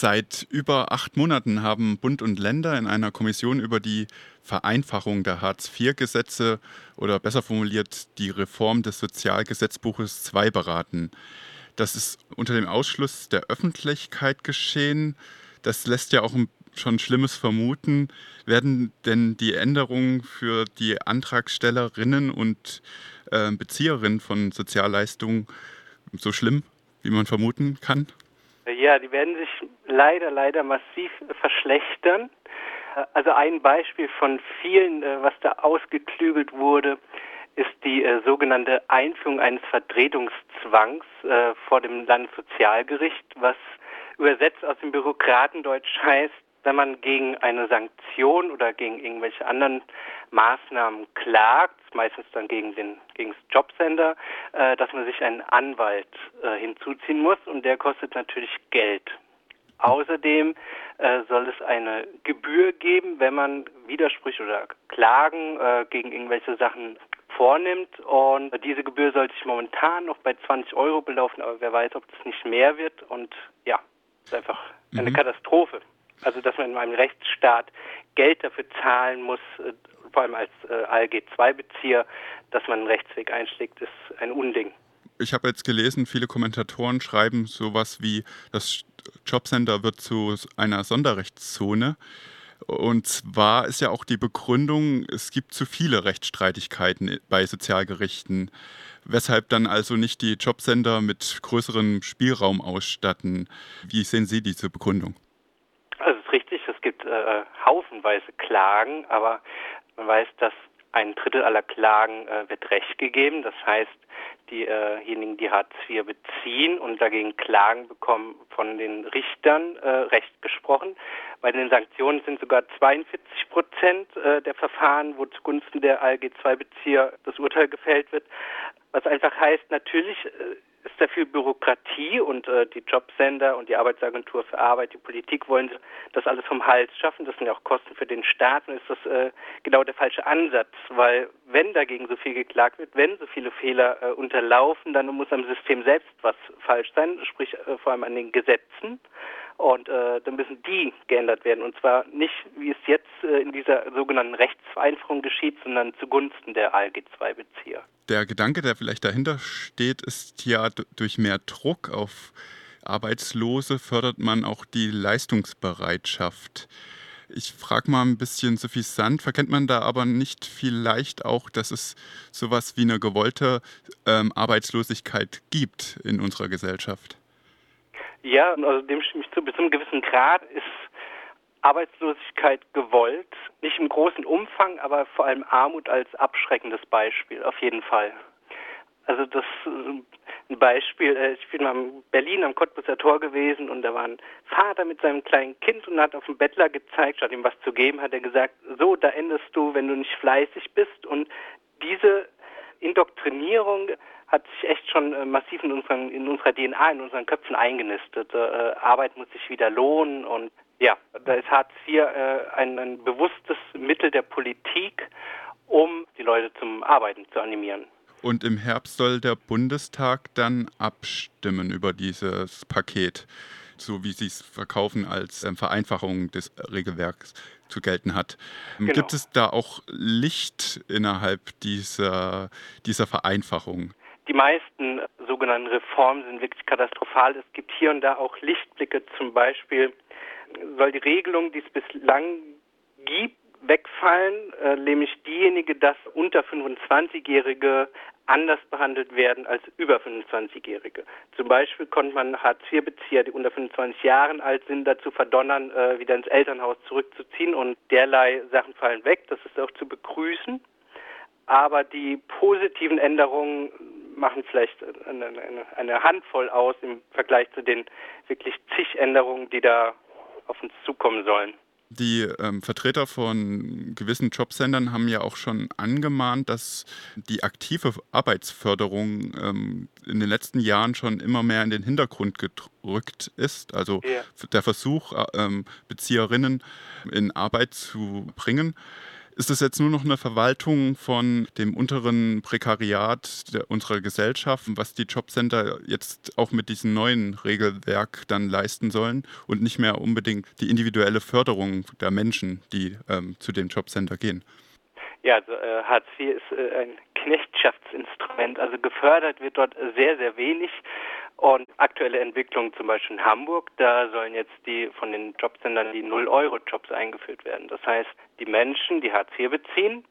Seit über acht Monaten haben Bund und Länder in einer Kommission über die Vereinfachung der Hartz-IV-Gesetze oder besser formuliert die Reform des Sozialgesetzbuches II beraten. Das ist unter dem Ausschluss der Öffentlichkeit geschehen. Das lässt ja auch schon Schlimmes vermuten. Werden denn die Änderungen für die Antragstellerinnen und äh, Bezieherinnen von Sozialleistungen so schlimm, wie man vermuten kann? Ja, die werden sich leider, leider massiv verschlechtern. Also ein Beispiel von vielen, äh, was da ausgeklügelt wurde, ist die äh, sogenannte Einführung eines Vertretungszwangs äh, vor dem Landessozialgericht, was übersetzt aus dem Bürokratendeutsch heißt, wenn man gegen eine Sanktion oder gegen irgendwelche anderen Maßnahmen klagt, meistens dann gegen den gegen das Jobcenter, äh, dass man sich einen Anwalt äh, hinzuziehen muss und der kostet natürlich Geld. Außerdem äh, soll es eine Gebühr geben, wenn man Widersprüche oder Klagen äh, gegen irgendwelche Sachen vornimmt. Und diese Gebühr soll sich momentan noch bei 20 Euro belaufen, aber wer weiß, ob das nicht mehr wird. Und ja, ist einfach eine mhm. Katastrophe. Also, dass man in einem Rechtsstaat Geld dafür zahlen muss, äh, vor allem als äh, ALG-2-Bezieher, dass man einen Rechtsweg einschlägt, ist ein Unding. Ich habe jetzt gelesen, viele Kommentatoren schreiben sowas wie, das Jobcenter wird zu einer Sonderrechtszone. Und zwar ist ja auch die Begründung, es gibt zu viele Rechtsstreitigkeiten bei Sozialgerichten, weshalb dann also nicht die Jobcenter mit größerem Spielraum ausstatten. Wie sehen Sie diese Begründung? Also es ist richtig, es gibt äh, haufenweise Klagen, aber man weiß, dass ein Drittel aller Klagen äh, wird Recht gegeben. Das heißt, diejenigen, die Hartz IV beziehen und dagegen Klagen bekommen, von den Richtern äh, Recht gesprochen. Bei den Sanktionen sind sogar 42 Prozent äh, der Verfahren, wo zugunsten der ALG-2-Bezieher das Urteil gefällt wird. Was einfach heißt, natürlich äh, ist da viel Bürokratie und äh, die Jobsender und die Arbeitsagentur für Arbeit, die Politik wollen das alles vom Hals schaffen. Das sind ja auch Kosten für den Staat und ist das äh, genau der falsche Ansatz, weil wenn dagegen so viel geklagt wird, wenn so viele Fehler äh, unterlaufen, dann muss am System selbst was falsch sein, sprich äh, vor allem an den Gesetzen. Und äh, dann müssen die geändert werden. Und zwar nicht, wie es jetzt äh, in dieser sogenannten Rechtsvereinfachung geschieht, sondern zugunsten der ALG-2-Bezieher. Der Gedanke, der vielleicht dahinter steht, ist ja, durch mehr Druck auf Arbeitslose fördert man auch die Leistungsbereitschaft. Ich frage mal ein bisschen suffisant, verkennt man da aber nicht vielleicht auch, dass es sowas wie eine gewollte ähm, Arbeitslosigkeit gibt in unserer Gesellschaft? Ja, also dem stimme ich zu. Bis zu einem gewissen Grad ist Arbeitslosigkeit gewollt. Nicht im großen Umfang, aber vor allem Armut als abschreckendes Beispiel, auf jeden Fall. Also das ein Beispiel, äh, ich bin mal in Berlin am Cottbusser Tor gewesen und da war ein Vater mit seinem kleinen Kind und hat auf den Bettler gezeigt, statt ihm was zu geben, hat er gesagt, so, da endest du, wenn du nicht fleißig bist. Und diese Indoktrinierung hat sich echt schon äh, massiv in, unseren, in unserer DNA, in unseren Köpfen eingenistet. Äh, Arbeit muss sich wieder lohnen und ja, da ist Hartz IV äh, ein, ein bewusstes Mittel der Politik, um die Leute zum Arbeiten zu animieren. Und im Herbst soll der Bundestag dann abstimmen über dieses Paket, so wie Sie es verkaufen als ähm, Vereinfachung des Regelwerks zu gelten hat. Ähm, genau. Gibt es da auch Licht innerhalb dieser, dieser Vereinfachung? Die meisten sogenannten Reformen sind wirklich katastrophal. Es gibt hier und da auch Lichtblicke. Zum Beispiel soll die Regelung, die es bislang gibt, wegfallen, äh, nämlich diejenige, dass unter 25-Jährige anders behandelt werden als über 25-Jährige. Zum Beispiel konnte man Hartz-IV-Bezieher, die unter 25 Jahren alt sind, dazu verdonnern, äh, wieder ins Elternhaus zurückzuziehen und derlei Sachen fallen weg. Das ist auch zu begrüßen. Aber die positiven Änderungen machen vielleicht eine, eine, eine Handvoll aus im Vergleich zu den wirklich zig Änderungen, die da auf uns zukommen sollen. Die ähm, Vertreter von gewissen Jobcentern haben ja auch schon angemahnt, dass die aktive Arbeitsförderung ähm, in den letzten Jahren schon immer mehr in den Hintergrund gerückt ist. Also ja. der Versuch, äh, ähm, Bezieherinnen in Arbeit zu bringen. Ist das jetzt nur noch eine Verwaltung von dem unteren Prekariat der, unserer Gesellschaft, was die Jobcenter jetzt auch mit diesem neuen Regelwerk dann leisten sollen und nicht mehr unbedingt die individuelle Förderung der Menschen, die ähm, zu dem Jobcenter gehen? Ja, also äh, Hartz IV ist äh, ein Knechtschaftsinstrument. Also gefördert wird dort sehr, sehr wenig. Und aktuelle Entwicklungen zum Beispiel in Hamburg, da sollen jetzt die von den Jobcentern die Null-Euro-Jobs eingeführt werden. Das heißt, die Menschen, die Hartz IV beziehen,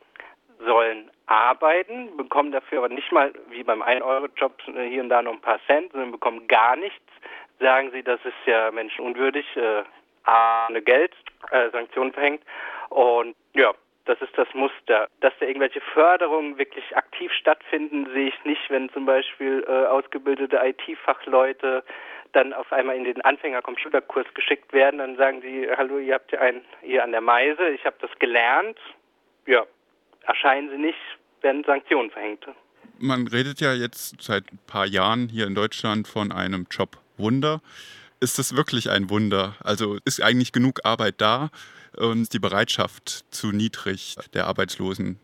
sollen arbeiten, bekommen dafür aber nicht mal wie beim 1-Euro-Job hier und da noch ein paar Cent, sondern bekommen gar nichts. Sagen sie, das ist ja menschenunwürdig, äh, ohne Geld, äh, Sanktionen verhängt. Und ja, das ist das Muster. Dass da irgendwelche Förderungen wirklich aktiv stattfinden, sehe ich nicht, wenn zum Beispiel äh, ausgebildete IT-Fachleute dann auf einmal in den Anfänger-Computerkurs geschickt werden, dann sagen sie, hallo, ihr habt ja einen hier an der Meise, ich habe das gelernt. Ja, erscheinen sie nicht, werden Sanktionen verhängt. Man redet ja jetzt seit ein paar Jahren hier in Deutschland von einem Jobwunder. Ist das wirklich ein Wunder? Also ist eigentlich genug Arbeit da? und die Bereitschaft zu niedrig, der Arbeitslosen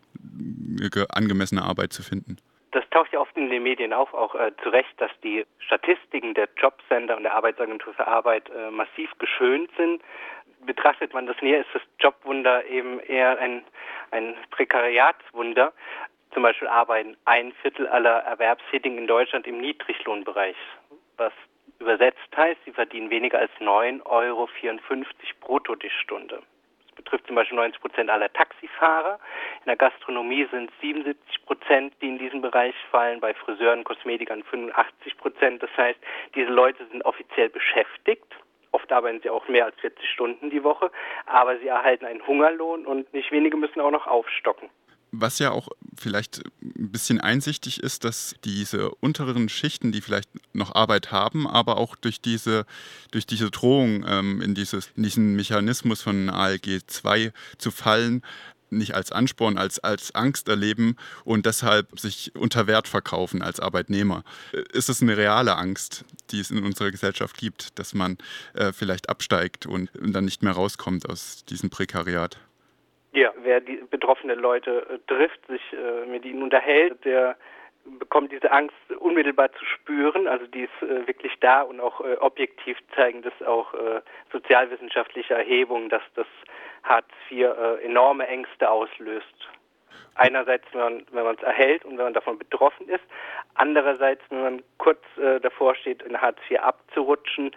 angemessene Arbeit zu finden. Das taucht ja oft in den Medien auf, auch äh, zu Recht, dass die Statistiken der Jobcenter und der Arbeitsagentur für Arbeit äh, massiv geschönt sind. Betrachtet man das näher, ist das Jobwunder eben eher ein, ein Prekariatswunder. Zum Beispiel arbeiten ein Viertel aller Erwerbstätigen in Deutschland im Niedriglohnbereich, was übersetzt heißt, sie verdienen weniger als 9,54 Euro brutto die Stunde betrifft zum Beispiel 90 Prozent aller Taxifahrer. In der Gastronomie sind es 77 Prozent, die in diesen Bereich fallen, bei Friseuren, Kosmetikern 85 Prozent. Das heißt, diese Leute sind offiziell beschäftigt. Oft arbeiten sie auch mehr als 40 Stunden die Woche, aber sie erhalten einen Hungerlohn und nicht wenige müssen auch noch aufstocken. Was ja auch vielleicht ein bisschen einsichtig ist, dass diese unteren Schichten, die vielleicht noch Arbeit haben, aber auch durch diese, durch diese Drohung ähm, in, dieses, in diesen Mechanismus von ALG 2 zu fallen, nicht als Ansporn, als, als Angst erleben und deshalb sich unter Wert verkaufen als Arbeitnehmer. Ist es eine reale Angst, die es in unserer Gesellschaft gibt, dass man äh, vielleicht absteigt und, und dann nicht mehr rauskommt aus diesem Prekariat? Ja, wer die betroffene Leute äh, trifft, sich äh, mit ihnen unterhält, der bekommt diese Angst unmittelbar zu spüren. Also die ist äh, wirklich da und auch äh, objektiv zeigen das auch äh, sozialwissenschaftliche Erhebungen, dass das Hartz IV äh, enorme Ängste auslöst. Einerseits, wenn man wenn man es erhält und wenn man davon betroffen ist. Andererseits, wenn man kurz davor steht, in Hartz IV abzurutschen,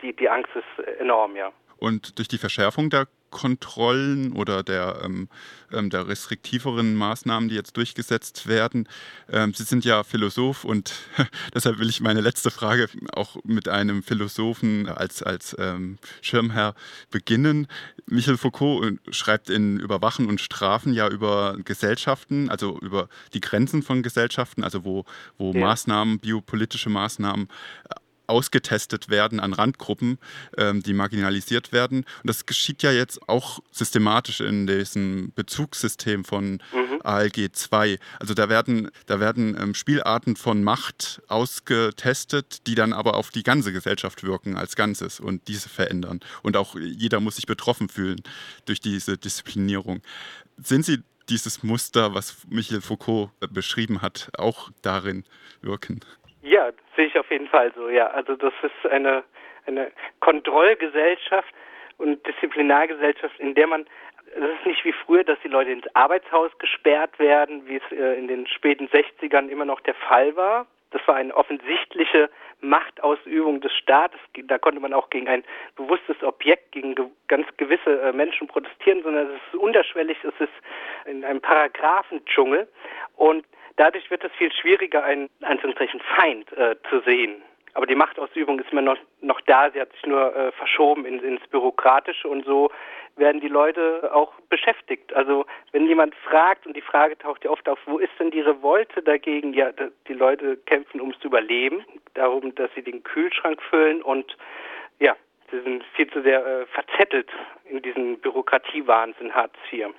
die, die Angst ist enorm, ja. Und durch die Verschärfung der Kontrollen oder der, ähm, ähm, der restriktiveren Maßnahmen, die jetzt durchgesetzt werden. Ähm, Sie sind ja Philosoph und deshalb will ich meine letzte Frage auch mit einem Philosophen als, als ähm, Schirmherr beginnen. Michel Foucault äh, schreibt in Überwachen und Strafen ja über Gesellschaften, also über die Grenzen von Gesellschaften, also wo, wo ja. Maßnahmen, biopolitische Maßnahmen ausgetestet werden an Randgruppen, ähm, die marginalisiert werden. Und das geschieht ja jetzt auch systematisch in diesem Bezugssystem von mhm. ALG 2. Also da werden, da werden ähm, Spielarten von Macht ausgetestet, die dann aber auf die ganze Gesellschaft wirken als Ganzes und diese verändern. Und auch jeder muss sich betroffen fühlen durch diese Disziplinierung. Sind Sie dieses Muster, was Michel Foucault beschrieben hat, auch darin wirken? Ja, sehe ich auf jeden Fall so, ja. Also das ist eine, eine Kontrollgesellschaft und Disziplinargesellschaft, in der man, das ist nicht wie früher, dass die Leute ins Arbeitshaus gesperrt werden, wie es äh, in den späten 60ern immer noch der Fall war. Das war eine offensichtliche Machtausübung des Staates. Da konnte man auch gegen ein bewusstes Objekt, gegen ge ganz gewisse äh, Menschen protestieren, sondern es ist unterschwellig, es ist in einem Paragraphendschungel. Und Dadurch wird es viel schwieriger, einen Anführungszeichen Feind äh, zu sehen. Aber die Machtausübung ist immer noch, noch da, sie hat sich nur äh, verschoben in, ins Bürokratische und so werden die Leute auch beschäftigt. Also wenn jemand fragt, und die Frage taucht ja oft auf, wo ist denn die Revolte dagegen? Ja, die Leute kämpfen ums Überleben, darum, dass sie den Kühlschrank füllen und ja, sie sind viel zu sehr äh, verzettelt in diesem Bürokratiewahnsinn Hartz IV.